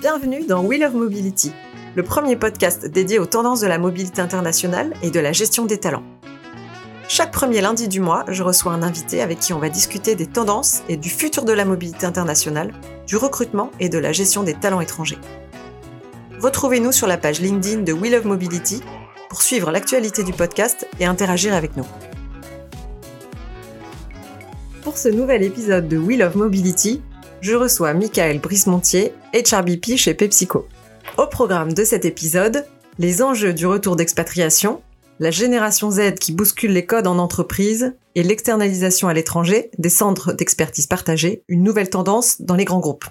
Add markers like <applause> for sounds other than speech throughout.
Bienvenue dans Wheel of Mobility, le premier podcast dédié aux tendances de la mobilité internationale et de la gestion des talents. Chaque premier lundi du mois, je reçois un invité avec qui on va discuter des tendances et du futur de la mobilité internationale, du recrutement et de la gestion des talents étrangers. Retrouvez-nous sur la page LinkedIn de Wheel of Mobility pour suivre l'actualité du podcast et interagir avec nous. Pour ce nouvel épisode de Wheel of Mobility, je reçois Michael Brismontier, HRBP chez PepsiCo. Au programme de cet épisode, les enjeux du retour d'expatriation, la génération Z qui bouscule les codes en entreprise et l'externalisation à l'étranger des centres d'expertise partagés, une nouvelle tendance dans les grands groupes.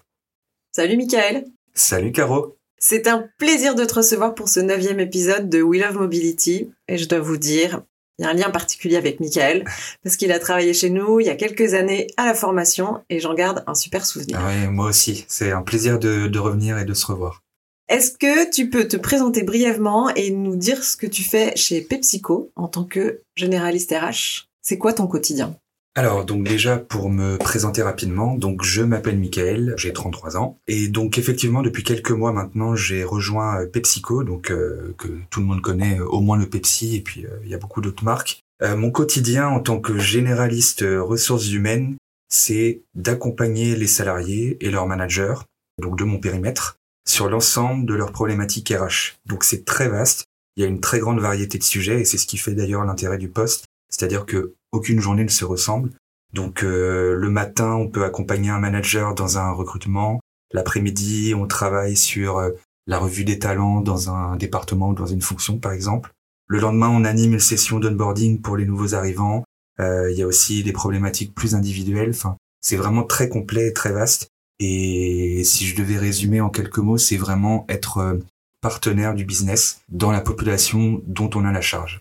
Salut Michael Salut Caro C'est un plaisir de te recevoir pour ce neuvième épisode de We Love Mobility et je dois vous dire, il y a un lien particulier avec Michael parce qu'il a travaillé chez nous il y a quelques années à la formation et j'en garde un super souvenir. Ah ouais, moi aussi, c'est un plaisir de, de revenir et de se revoir. Est-ce que tu peux te présenter brièvement et nous dire ce que tu fais chez PepsiCo en tant que généraliste RH C'est quoi ton quotidien? Alors, donc déjà, pour me présenter rapidement, donc je m'appelle Michael, j'ai 33 ans. Et donc effectivement, depuis quelques mois maintenant, j'ai rejoint euh, PepsiCo, donc euh, que tout le monde connaît, euh, au moins le Pepsi, et puis il y a beaucoup d'autres marques. mon quotidien en tant que généraliste ressources humaines, c'est d'accompagner les salariés et leurs managers, donc de mon périmètre, sur l'ensemble de leurs problématiques RH. Donc c'est très vaste, il y a une très grande variété de sujets et c'est ce qui fait d'ailleurs l'intérêt du poste, c'est-à-dire que aucune journée ne se ressemble. Donc euh, le matin, on peut accompagner un manager dans un recrutement, l'après-midi, on travaille sur euh, la revue des talents dans un département ou dans une fonction par exemple. Le lendemain, on anime une session d'onboarding pour les nouveaux arrivants. Euh, il y a aussi des problématiques plus individuelles. Enfin, c'est vraiment très complet et très vaste. Et si je devais résumer en quelques mots, c'est vraiment être euh, partenaire du business dans la population dont on a la charge.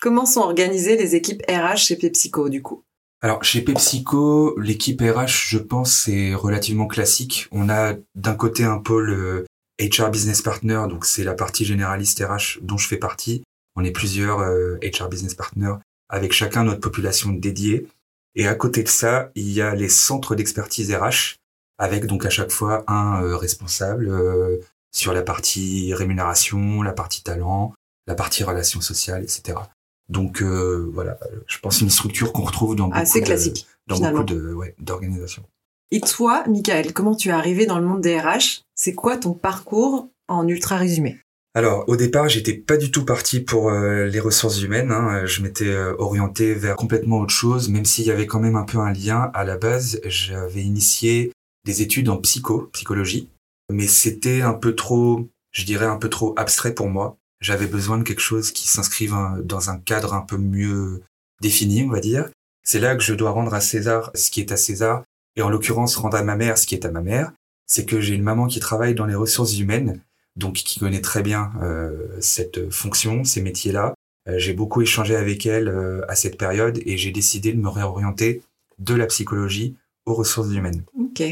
Comment sont organisées les équipes RH chez PepsiCo du coup? Alors chez PepsiCo, l'équipe RH, je pense, c'est relativement classique. On a d'un côté un pôle HR Business Partner, donc c'est la partie généraliste RH dont je fais partie. On est plusieurs HR euh, Business Partners avec chacun notre population dédiée. Et à côté de ça, il y a les centres d'expertise RH avec donc à chaque fois un euh, responsable euh, sur la partie rémunération, la partie talent, la partie relations sociales, etc. Donc euh, voilà, je pense une structure qu'on retrouve dans assez beaucoup classique, de, dans beaucoup de ouais, d'organisations. Et toi, Michael, comment tu es arrivé dans le monde des RH C'est quoi ton parcours en ultra résumé? Alors au départ, j'étais pas du tout parti pour les ressources humaines. Hein. Je m'étais orienté vers complètement autre chose, même s'il y avait quand même un peu un lien à la base. J'avais initié des études en psycho, psychologie, mais c'était un peu trop, je dirais un peu trop abstrait pour moi. J'avais besoin de quelque chose qui s'inscrive dans un cadre un peu mieux défini, on va dire. C'est là que je dois rendre à César ce qui est à César, et en l'occurrence rendre à ma mère ce qui est à ma mère. C'est que j'ai une maman qui travaille dans les ressources humaines, donc qui connaît très bien euh, cette fonction, ces métiers-là. Euh, j'ai beaucoup échangé avec elle euh, à cette période et j'ai décidé de me réorienter de la psychologie aux ressources humaines. Ok.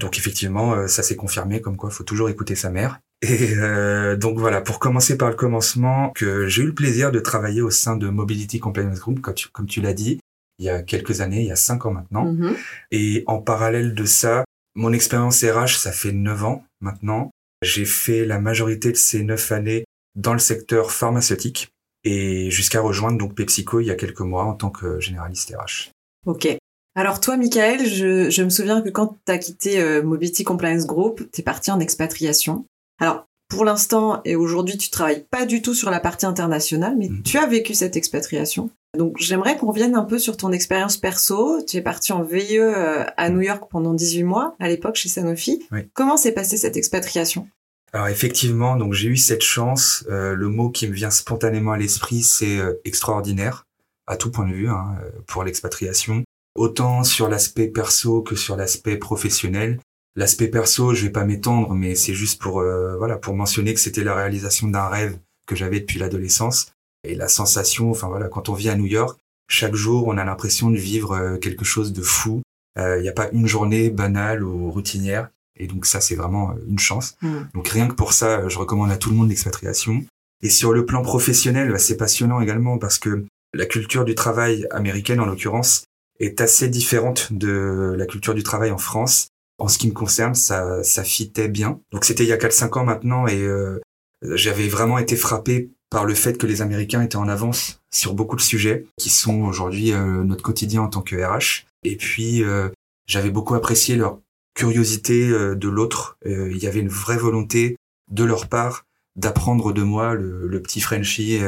Donc effectivement, euh, ça s'est confirmé comme quoi il faut toujours écouter sa mère. Et euh, donc voilà, pour commencer par le commencement, que j'ai eu le plaisir de travailler au sein de Mobility Compliance Group, comme tu, l'as dit, il y a quelques années, il y a cinq ans maintenant. Mhm. Et en parallèle de ça, mon expérience RH, ça fait neuf ans maintenant. J'ai fait la majorité de ces neuf années dans le secteur pharmaceutique et jusqu'à rejoindre donc PepsiCo il y a quelques mois en tant que généraliste RH. Ok. Alors toi, Michael, je, me souviens que quand tu as quitté euh, Mobility Compliance Group, tu es parti en expatriation. Alors, pour l'instant et aujourd'hui, tu travailles pas du tout sur la partie internationale, mais Mhm. tu as vécu cette expatriation. Donc, j'aimerais qu'on revienne un peu sur ton expérience perso. Tu es parti en VIE euh, à New York pendant 18 mois, à l'époque chez Sanofi. Oui. Comment s'est passée cette expatriation? Alors effectivement, donc j'ai eu cette chance. Euh, le mot qui me vient spontanément à l'esprit, c'est euh, extraordinaire à tout point de vue hein, pour l'expatriation. Autant sur l'aspect perso que sur l'aspect professionnel. L'aspect perso, je vais pas m'étendre, mais c'est juste pour euh, voilà pour mentionner que c'était la réalisation d'un rêve que j'avais depuis l'adolescence et la sensation. Enfin voilà, quand on vit à New York, chaque jour, on a l'impression de vivre euh, quelque chose de fou. Il n'y a pas une journée banale ou routinière. Et donc ça, c'est vraiment euh, une chance. Donc rien que pour ça, euh, je recommande à tout le monde l'expatriation. Et sur le plan professionnel, bah, c'est passionnant également parce que la culture du travail américaine, en l'occurrence, est assez différente de la culture du travail en France. En ce qui me concerne, ça, ça fitait bien. Donc c'était il y a 4-5 ans maintenant et euh, j'avais vraiment été frappé par le fait que les Américains étaient en avance sur beaucoup de sujets qui sont aujourd'hui euh, notre quotidien en tant que RH. Et puis euh, j'avais beaucoup apprécié leur curiosité de l'autre. il y avait une vraie volonté de leur part d'apprendre de moi, le, le petit Frenchie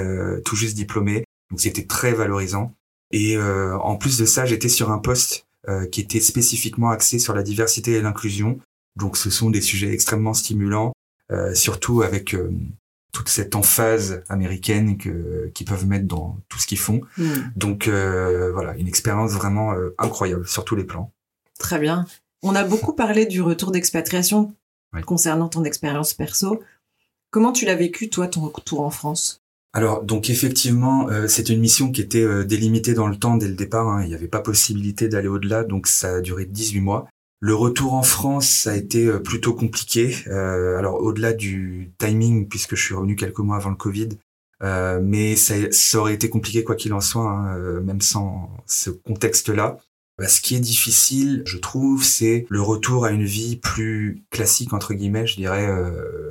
tout juste diplômé. Donc c'était très valorisant. Et en plus de ça, j'étais sur un poste euh, qui était spécifiquement axé sur la diversité et l'inclusion. Donc ce sont des sujets extrêmement stimulants, euh, surtout avec euh, toute cette emphase américaine que qu'ils peuvent mettre dans tout ce qu'ils font. Hmm. Donc voilà, une expérience vraiment incroyable sur tous les plans. Très bien. On a beaucoup parlé du retour d'expatriation concernant ton expérience perso. Comment tu l'as vécu toi ton retour en France? Alors donc effectivement, euh, c'était une mission qui était euh, délimitée dans le temps dès le départ. Hein. Il n'y avait pas possibilité d'aller au-delà, donc ça a duré 18 mois. Le retour en France, ça a été euh, plutôt compliqué. alors au-delà du timing, puisque je suis revenu quelques mois avant le Covid, mais ça, aurait été compliqué quoi qu'il en soit, hein, même sans ce contexte-là. Bah, ce qui est difficile, je trouve, c'est le retour à une vie plus classique entre guillemets, je dirais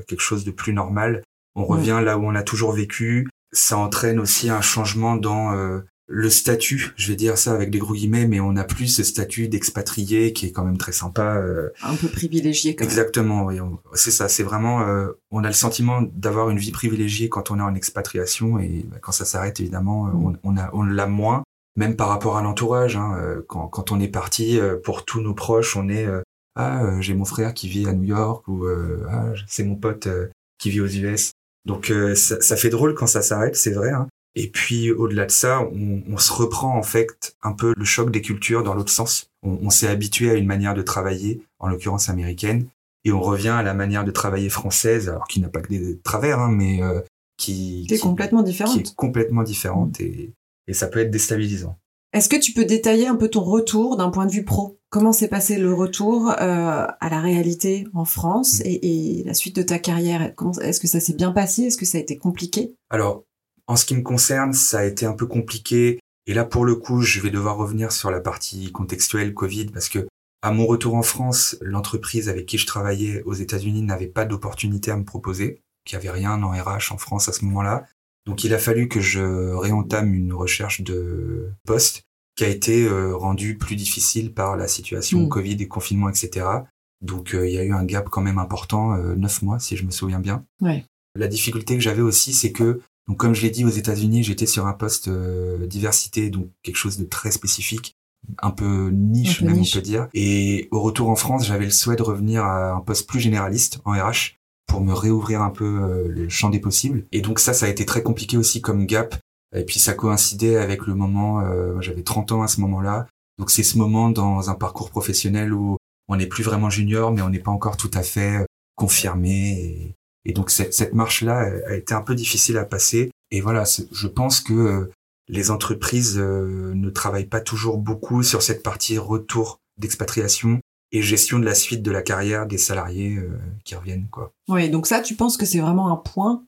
quelque chose de plus normal on revient là où on a toujours vécu. Ça entraîne aussi un changement dans euh, le statut, je vais dire ça avec des gros guillemets, mais on n'a plus ce statut d'expatrié qui est quand même très sympa. Euh. un peu privilégié. Quand Exactement, oui. C'est ça, c'est vraiment, euh, on a le sentiment d'avoir une vie privilégiée quand on est en expatriation et bah, quand ça s'arrête, évidemment, mm. on, a, on l'a moins. Même par rapport à l'entourage, hein, quand, quand on est parti, pour tous nos proches, on est ah j'ai mon frère qui vit à New York ou ah c'est mon pote qui vit aux US. Donc euh, ça, ça, fait drôle quand ça s'arrête, c'est vrai. Hein. Et puis au-delà de ça, on, on, se reprend en fait un peu le choc des cultures dans l'autre sens. On, on s'est habitué à une manière de travailler, en l'occurrence américaine, et on revient à la manière de travailler française, alors qui n'a pas que des travers, hein, mais euh, qui, qui, est complètement différente. Qui est complètement différente et, et ça peut être déstabilisant. Est-ce que tu peux détailler un peu ton retour d'un point de vue pro? Comment s'est passé le retour euh, à la réalité en France mm. et, la suite de ta carrière? Est-ce que ça s'est bien passé? Est-ce que ça a été compliqué? Alors, en ce qui me concerne, ça a été un peu compliqué. Et là, pour le coup, je vais devoir revenir sur la partie contextuelle Covid parce que à mon retour en France, l'entreprise avec qui je travaillais aux États-Unis n'avait pas d'opportunité à me proposer, qu'il n'y avait rien en RH en France à ce moment-là. Donc il a fallu que je réentame une recherche de poste qui a été euh, rendue plus difficile par la situation mm. Covid et confinement, etc. Donc euh, il y a eu un gap quand même important, euh, neuf mois si je me souviens bien. La difficulté que j'avais aussi, c'est que, donc comme je l'ai dit aux États-Unis, j'étais sur un poste diversité, donc quelque chose de très spécifique, un peu niche même on peut dire. Et au retour en France, j'avais le souhait de revenir à un poste plus généraliste en RH pour me réouvrir un peu euh, le champ des possibles. Et donc ça, ça a été très compliqué aussi comme gap. Et puis ça coïncidait avec le moment, euh, j'avais 30 ans à ce moment-là. Donc c'est ce moment dans un parcours professionnel où on n'est plus vraiment junior, mais on n'est pas encore tout à fait euh, confirmé. Et, donc cette, cette marche-là a été un peu difficile à passer. Et voilà, je pense que les entreprises ne travaillent pas toujours beaucoup sur cette partie retour d'expatriation et gestion de la suite de la carrière des salariés euh, qui reviennent quoi. Oui, donc ça tu penses que c'est vraiment un point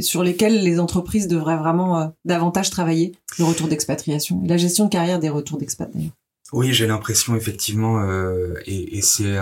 sur lesquels les entreprises devraient vraiment euh, davantage travailler, le retour d'expatriation, la gestion de carrière des retours d'expat Oui, j'ai l'impression effectivement euh, et, et c'est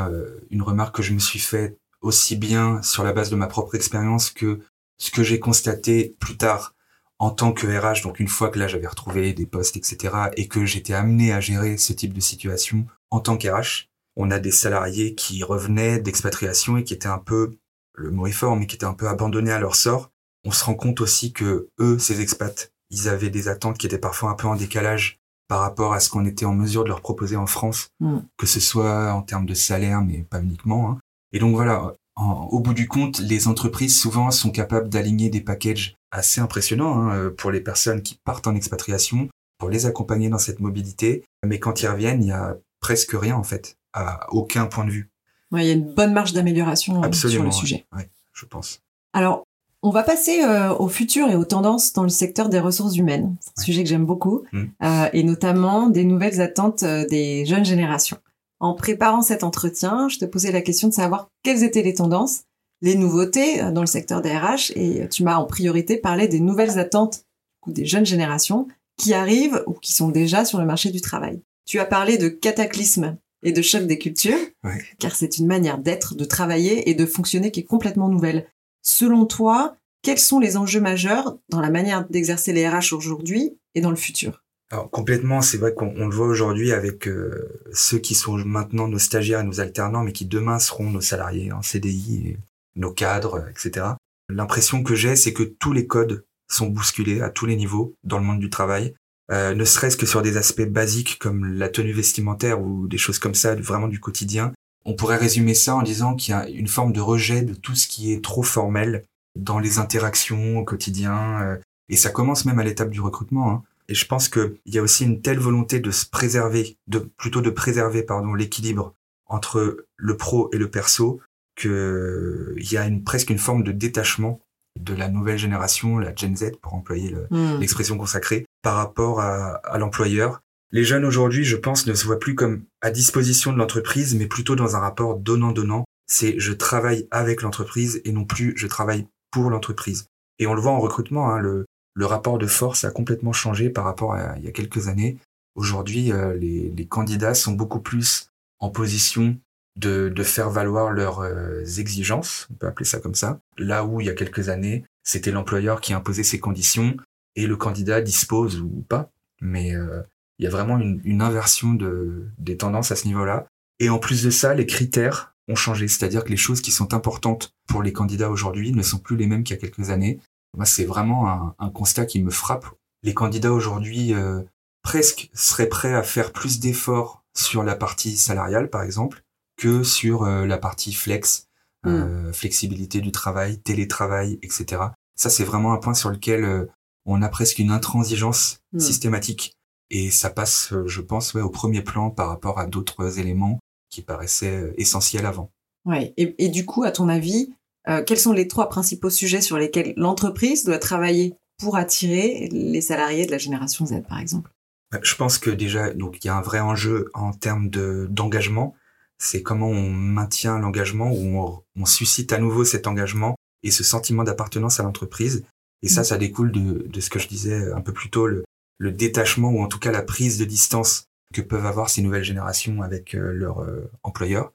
une remarque que je me suis faite aussi bien sur la base de ma propre expérience que ce que j'ai constaté plus tard en tant que RH, donc une fois que là j'avais retrouvé des postes, etc., et que j'étais amené à gérer ce type de situation en tant qu'RH, on a des salariés qui revenaient d'expatriation et qui étaient un peu, le mot est fort, mais qui étaient un peu abandonnés à leur sort. On se rend compte aussi que eux, ces expats, ils avaient des attentes qui étaient parfois un peu en décalage par rapport à ce qu'on était en mesure de leur proposer en France, mm. que ce soit en termes de salaire, mais pas uniquement. Hein. Et donc voilà, au bout du compte, les entreprises souvent sont capables d'aligner des packages assez impressionnants hein, pour les personnes qui partent en expatriation, pour les accompagner dans cette mobilité. Mais quand ils reviennent, il y a presque rien en fait à aucun point de vue. il y a une bonne marge d'amélioration euh, sur le sujet. Oui, je pense. Alors, on va passer euh, au futur et aux tendances dans le secteur des ressources humaines. C'est un sujet que j'aime beaucoup, mm. euh, et notamment des nouvelles attentes des jeunes générations. En préparant cet entretien, je te posais la question de savoir quelles étaient les tendances, les nouveautés dans le secteur des RH, et tu m'as en priorité parlé des nouvelles attentes des jeunes générations qui arrivent ou qui sont déjà sur le marché du travail. Tu as parlé de cataclysme et de choc des cultures, car c'est une manière d'être, de travailler et de fonctionner qui est complètement nouvelle. Selon toi, quels sont les enjeux majeurs dans la manière d'exercer les RH aujourd'hui et dans le futur? Alors complètement, c'est vrai qu'on le voit aujourd'hui avec euh, ceux qui sont maintenant nos stagiaires et nos alternants, mais qui demain seront nos salariés en CDI, nos cadres, etc. L'impression que j'ai, c'est que tous les codes sont bousculés à tous les niveaux dans le monde du travail, euh, ne serait-ce que sur des aspects basiques comme la tenue vestimentaire ou des choses comme ça, vraiment du quotidien. On pourrait résumer ça en disant qu'il y a une forme de rejet de tout ce qui est trop formel dans les interactions au quotidien. Euh, et ça commence même à l'étape du recrutement. Hein. Et je pense qu'il y a aussi une telle volonté de se préserver, de plutôt de préserver pardon l'équilibre entre le pro et le perso, qu'il y a une, presque une forme de détachement de la nouvelle génération, la Gen Z pour employer hmm. l'expression consacrée, par rapport à, à l'employeur. Les jeunes aujourd'hui, je pense, ne se voient plus comme à disposition de l'entreprise, mais plutôt dans un rapport donnant-donnant. C'est je travaille avec l'entreprise et non plus je travaille pour l'entreprise. Et on le voit en recrutement, hein, le, le rapport de force a complètement changé par rapport à il y a quelques années. Aujourd'hui, euh, les, les, candidats sont beaucoup plus en position de, de faire valoir leurs euh, exigences, on peut appeler ça comme ça, là où il y a quelques années, c'était l'employeur qui imposait ses conditions et le candidat dispose ou pas. Mais euh, il y a vraiment une, une, inversion de, des tendances à ce niveau-là. Et en plus de ça, les critères ont changé, c'est-à-dire que les choses qui sont importantes pour les candidats aujourd'hui ne sont plus les mêmes qu'il y a quelques années. Moi, c'est vraiment un, un, constat qui me frappe. Les candidats aujourd'hui euh, presque seraient prêts à faire plus d'efforts sur la partie salariale, par exemple, que sur euh, la partie flex, euh, hmm. flexibilité du travail, télétravail, etc. Ça, c'est vraiment un point sur lequel euh, on a presque une intransigeance hmm. systématique. Et ça passe, je pense, ouais, au premier plan par rapport à d'autres éléments qui paraissaient essentiels avant. Ouais. Et, et, du coup, à ton avis, quels sont les trois principaux sujets sur lesquels l'entreprise doit travailler pour attirer les salariés de la génération Z, par exemple? Bah, Je pense que déjà, donc il y a un vrai enjeu en termes de d'engagement c'est comment on maintient l'engagement, ou on, suscite à nouveau cet engagement et ce sentiment d'appartenance à l'entreprise. Et ça, mm. ça découle de, de, ce que je disais un peu plus tôt, le, le, détachement ou en tout cas la prise de distance que peuvent avoir ces nouvelles générations avec euh, leurs euh, employeurs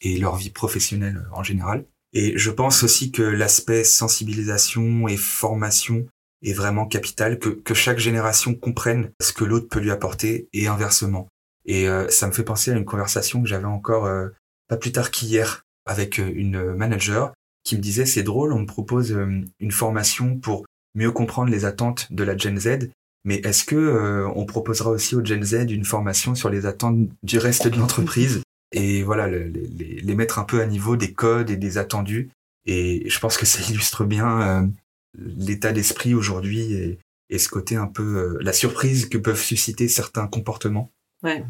et leur vie professionnelle en général. Et je pense aussi que l'aspect sensibilisation et formation est vraiment capital, que, que chaque génération comprenne ce que l'autre peut lui apporter et inversement. Et euh, ça me fait penser à une conversation que j'avais encore euh, pas plus tard qu'hier avec euh, une manager qui me disait c'est drôle, on me propose une formation pour mieux comprendre les attentes de la Gen Z, mais est-ce que on proposera aussi aux Gen Z une formation sur les attentes du reste de l'entreprise? <laughs> Et voilà les, les, les, mettre un peu à niveau des codes et des attendus. Et je pense que ça illustre bien l'état d'esprit aujourd'hui et, et, ce côté un peu la surprise que peuvent susciter certains comportements euh,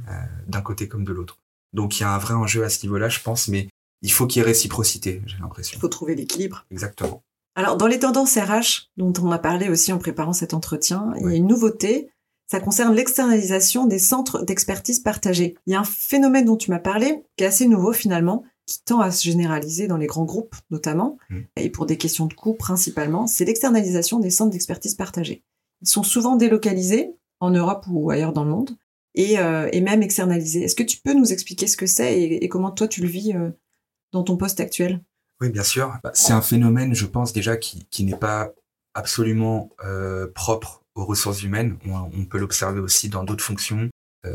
d'un côté comme de l'autre. Donc il y a un vrai enjeu à ce niveau-là, je pense, mais il faut qu'il y ait réciprocité, j'ai l'impression. Il faut trouver l'équilibre. Exactement. Alors dans les tendances RH, dont on a parlé aussi en préparant cet entretien, il y a une nouveauté, ça concerne l'externalisation des centres d'expertise partagés. Il y a un phénomène dont tu m'as parlé, qui est assez nouveau finalement, qui tend à se généraliser dans les grands groupes notamment, mmh. et pour des questions de coûts principalement, c'est l'externalisation des centres d'expertise partagés. Ils sont souvent délocalisés en Europe ou ailleurs dans le monde, et, euh, et même externaliser. Est-ce que tu peux nous expliquer ce que c'est et, et, comment toi tu le vis euh, dans ton poste actuel? Oui, bien sûr. Bah, c'est un phénomène, je pense déjà, qui, qui n'est pas absolument euh, propre aux ressources humaines. On, on peut l'observer aussi dans d'autres fonctions,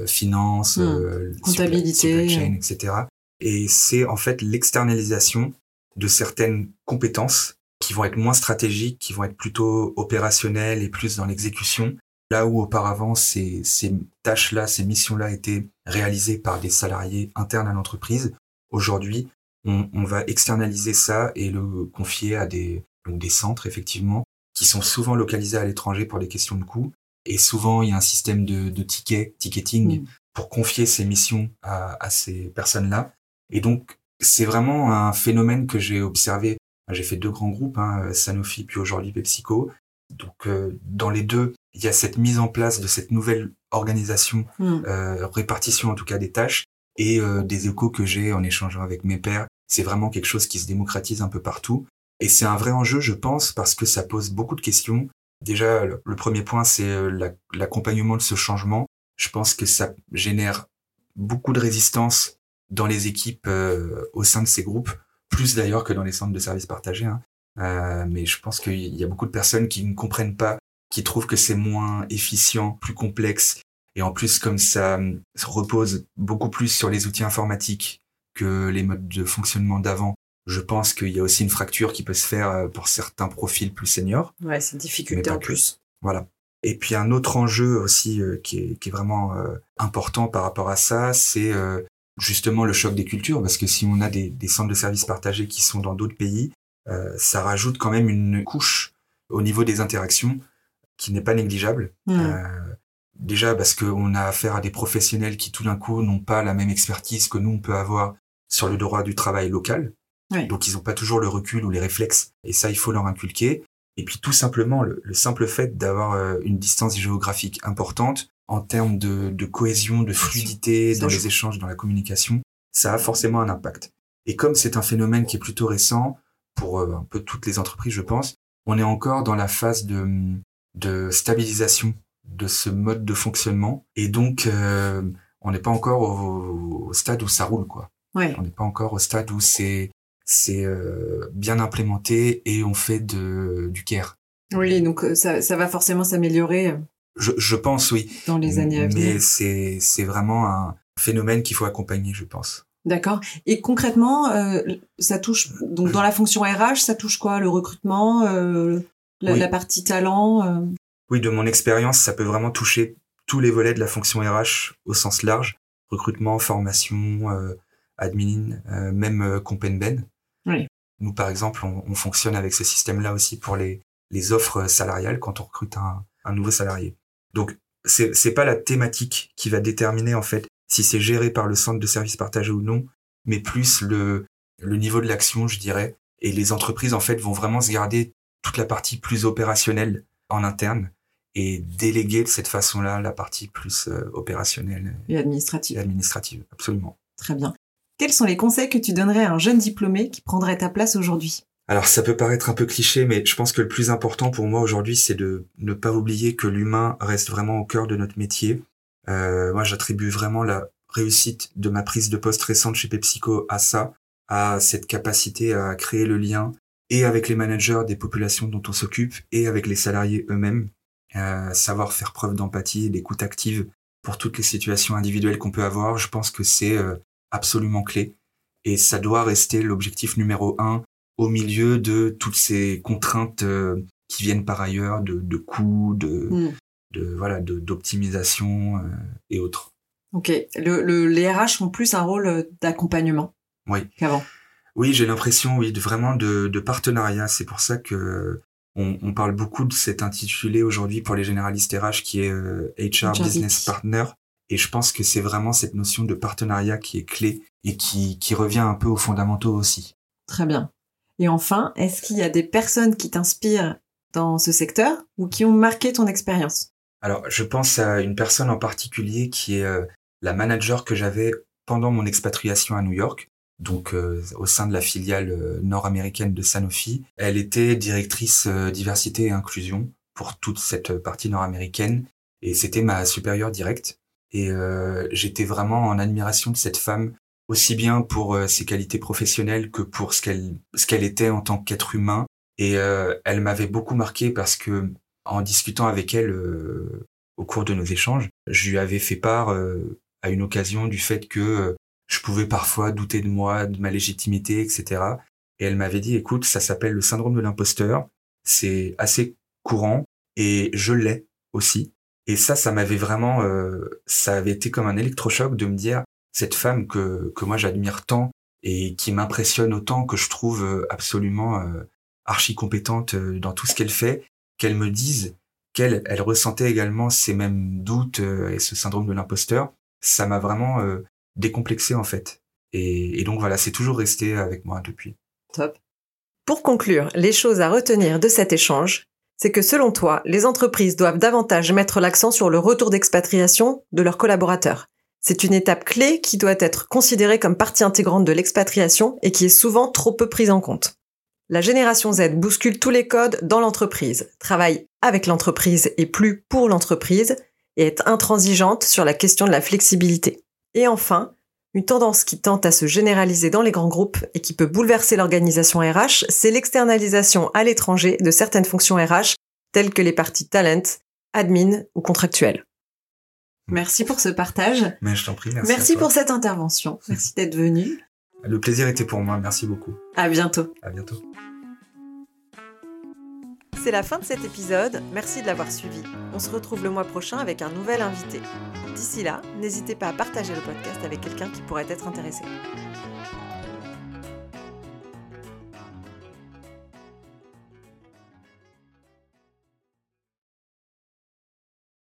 finance, hmm. comptabilité, supply chain, etc. Et c'est en fait l'externalisation de certaines compétences qui vont être moins stratégiques, qui vont être plutôt opérationnelles et plus dans l'exécution, Là où auparavant ces, ces tâches-là, ces missions-là étaient réalisées par des salariés internes à l'entreprise, aujourd'hui on, on, va externaliser ça et le confier à des, donc des centres effectivement qui sont souvent localisés à l'étranger pour des questions de coûts. Et souvent il y a un système de, de tickets, ticketing, mm. pour confier ces missions à, à ces personnes-là. Et donc c'est vraiment un phénomène que j'ai observé. J'ai fait deux grands groupes, hein, Sanofi puis aujourd'hui PepsiCo. Donc euh, dans les deux, il y a cette mise en place de cette nouvelle organisation, hmm. euh, répartition en tout cas des tâches et euh, des échos que j'ai en échangeant avec mes pairs. C'est vraiment quelque chose qui se démocratise un peu partout. Et c'est un vrai enjeu, je pense, parce que ça pose beaucoup de questions. Déjà, le, premier point, c'est euh, l'accompagnement de ce changement. je pense que ça génère beaucoup de résistance dans les équipes euh, au sein de ces groupes, plus d'ailleurs que dans les centres de services partagés. Hein. Euh, mais je pense qu'il y a beaucoup de personnes qui ne comprennent pas, qui trouvent que c'est moins efficient, plus complexe. Et en plus, comme ça, ça repose beaucoup plus sur les outils informatiques que les modes de fonctionnement d'avant, je pense qu'il y a aussi une fracture qui peut se faire euh, pour certains profils plus seniors. Ouais, c'est une difficulté en plus. Voilà. Et puis un autre enjeu aussi euh, qui, est, qui, est, vraiment euh, important par rapport à ça, c'est justement le choc des cultures, parce que si on a des, des centres de services partagés qui sont dans d'autres pays, ça rajoute quand même une couche au niveau des interactions qui n'est pas négligeable. Mmh. déjà parce qu'on a affaire à des professionnels qui tout d'un coup n'ont pas la même expertise que nous on peut avoir sur le droit du travail local. Donc ils n'ont pas toujours le recul ou les réflexes. Et ça, il faut leur inculquer. Et puis tout simplement, le, simple fait d'avoir euh, une distance géographique importante en termes de, de cohésion, de fluidité dans les échanges, dans la communication, ça a forcément un impact. Et comme c'est un phénomène qui est plutôt récent, pour euh, un peu toutes les entreprises, je pense, on est encore dans la phase de, de stabilisation de ce mode de fonctionnement. Et donc, euh, on n'est pas encore au, au, stade où ça roule, quoi. Ouais. On n'est pas encore au stade où c'est c'est euh, bien implémenté et on fait de, du care. Oui, donc euh, ça, ça va forcément s'améliorer. Je, je, pense, oui. Dans les années à venir. Mais c'est, c'est vraiment un phénomène qu'il faut accompagner, je pense. D'accord. Et concrètement, euh, ça touche donc dans la fonction RH, ça touche quoi Le recrutement, euh, la, la, partie talent euh... Oui, de mon expérience, ça peut vraiment toucher tous les volets de la fonction RH au sens large recrutement, formation, admin, même compenben. Nous, par exemple, on, on fonctionne avec ce système-là aussi pour les, les offres salariales quand on recrute un, un nouveau salarié. Donc, c'est, c'est pas la thématique qui va déterminer, en fait, si c'est géré par le centre de services partagés ou non, mais plus le, le niveau de l'action, je dirais. Et les entreprises, en fait, vont vraiment se garder toute la partie plus opérationnelle en interne et déléguer de cette façon-là la partie plus euh, opérationnelle et administrative. Et administrative, absolument. Très bien. Quels sont les conseils que tu donnerais à un jeune diplômé qui prendrait ta place aujourd'hui? Alors ça peut paraître un peu cliché, mais je pense que le plus important pour moi aujourd'hui, c'est de ne pas oublier que l'humain reste vraiment au cœur de notre métier. Euh, moi, j'attribue vraiment la réussite de ma prise de poste récente chez PepsiCo à ça, à cette capacité à créer le lien et avec les managers des populations dont on s'occupe et avec les salariés eux-mêmes, euh, savoir faire preuve d'empathie et d'écoute active pour toutes les situations individuelles qu'on peut avoir. Je pense que c'est euh, absolument clé. Et ça doit rester l'objectif numéro un au milieu de toutes ces contraintes euh, qui viennent par ailleurs de, de coûts, de, mm. de voilà, d'optimisation et autres. Ok. Le, le, les RH ont plus un rôle d'accompagnement oui. qu'avant. Oui, j'ai l'impression, oui, de, vraiment de, de partenariat. C'est pour ça que on, on, parle beaucoup de cet intitulé aujourd'hui pour les généralistes RH qui est HR, Business Partner. Et je pense que c'est vraiment cette notion de partenariat qui est clé et qui, qui revient un peu aux fondamentaux aussi. Très bien. Et enfin, est-ce qu'il y a des personnes qui t'inspirent dans ce secteur ou qui ont marqué ton expérience? Alors, je pense à une personne en particulier qui est euh, la manager que j'avais pendant mon expatriation à New York, donc euh, au sein de la filiale euh, nord-américaine de Sanofi. Elle était directrice diversité et inclusion pour toute cette partie nord-américaine et c'était ma supérieure directe. Et euh, j'étais vraiment en admiration de cette femme, aussi bien pour euh, ses qualités professionnelles que pour ce qu'elle ce qu'elle était en tant qu'être humain. Et euh, elle m'avait beaucoup marqué parce que en discutant avec elle au cours de nos échanges, je lui avais fait part à une occasion du fait que je pouvais parfois douter de moi, de ma légitimité, etc. Et elle m'avait dit, écoute, ça s'appelle le syndrome de l'imposteur. C'est assez courant et je l'ai aussi. Et ça, ça m'avait vraiment, euh, ça avait été comme un électrochoc de me dire cette femme que que moi j'admire tant et qui m'impressionne autant, que je trouve euh, absolument euh, archi compétente dans tout ce qu'elle fait, qu'elle me dise qu'elle elle ressentait également ces mêmes doutes et ce syndrome de l'imposteur, ça m'a vraiment décomplexé en fait. Et, donc voilà, c'est toujours resté avec moi depuis. Top. Pour conclure, les choses à retenir de cet échange, c'est que selon toi, les entreprises doivent davantage mettre l'accent sur le retour d'expatriation de leurs collaborateurs. C'est une étape clé qui doit être considérée comme partie intégrante de l'expatriation et qui est souvent trop peu prise en compte. La génération Z bouscule tous les codes dans l'entreprise, travaille avec l'entreprise et plus pour l'entreprise, et être intransigeante sur la question de la flexibilité. Et enfin, une tendance qui tente à se généraliser dans les grands groupes et qui peut bouleverser l'organisation RH, c'est l'externalisation à l'étranger de certaines fonctions RH telles que les parties talent, admin ou contractuelles. Merci pour ce partage. Mais je t'en prie, merci. Merci pour cette intervention. Merci d'être venu. Le plaisir était pour moi, merci beaucoup. À bientôt. À bientôt. C'est la fin de cet épisode, merci de l'avoir suivi. On se retrouve le mois prochain avec un nouvel invité. D'ici là, n'hésitez pas à partager le podcast avec quelqu'un qui pourrait être intéressé.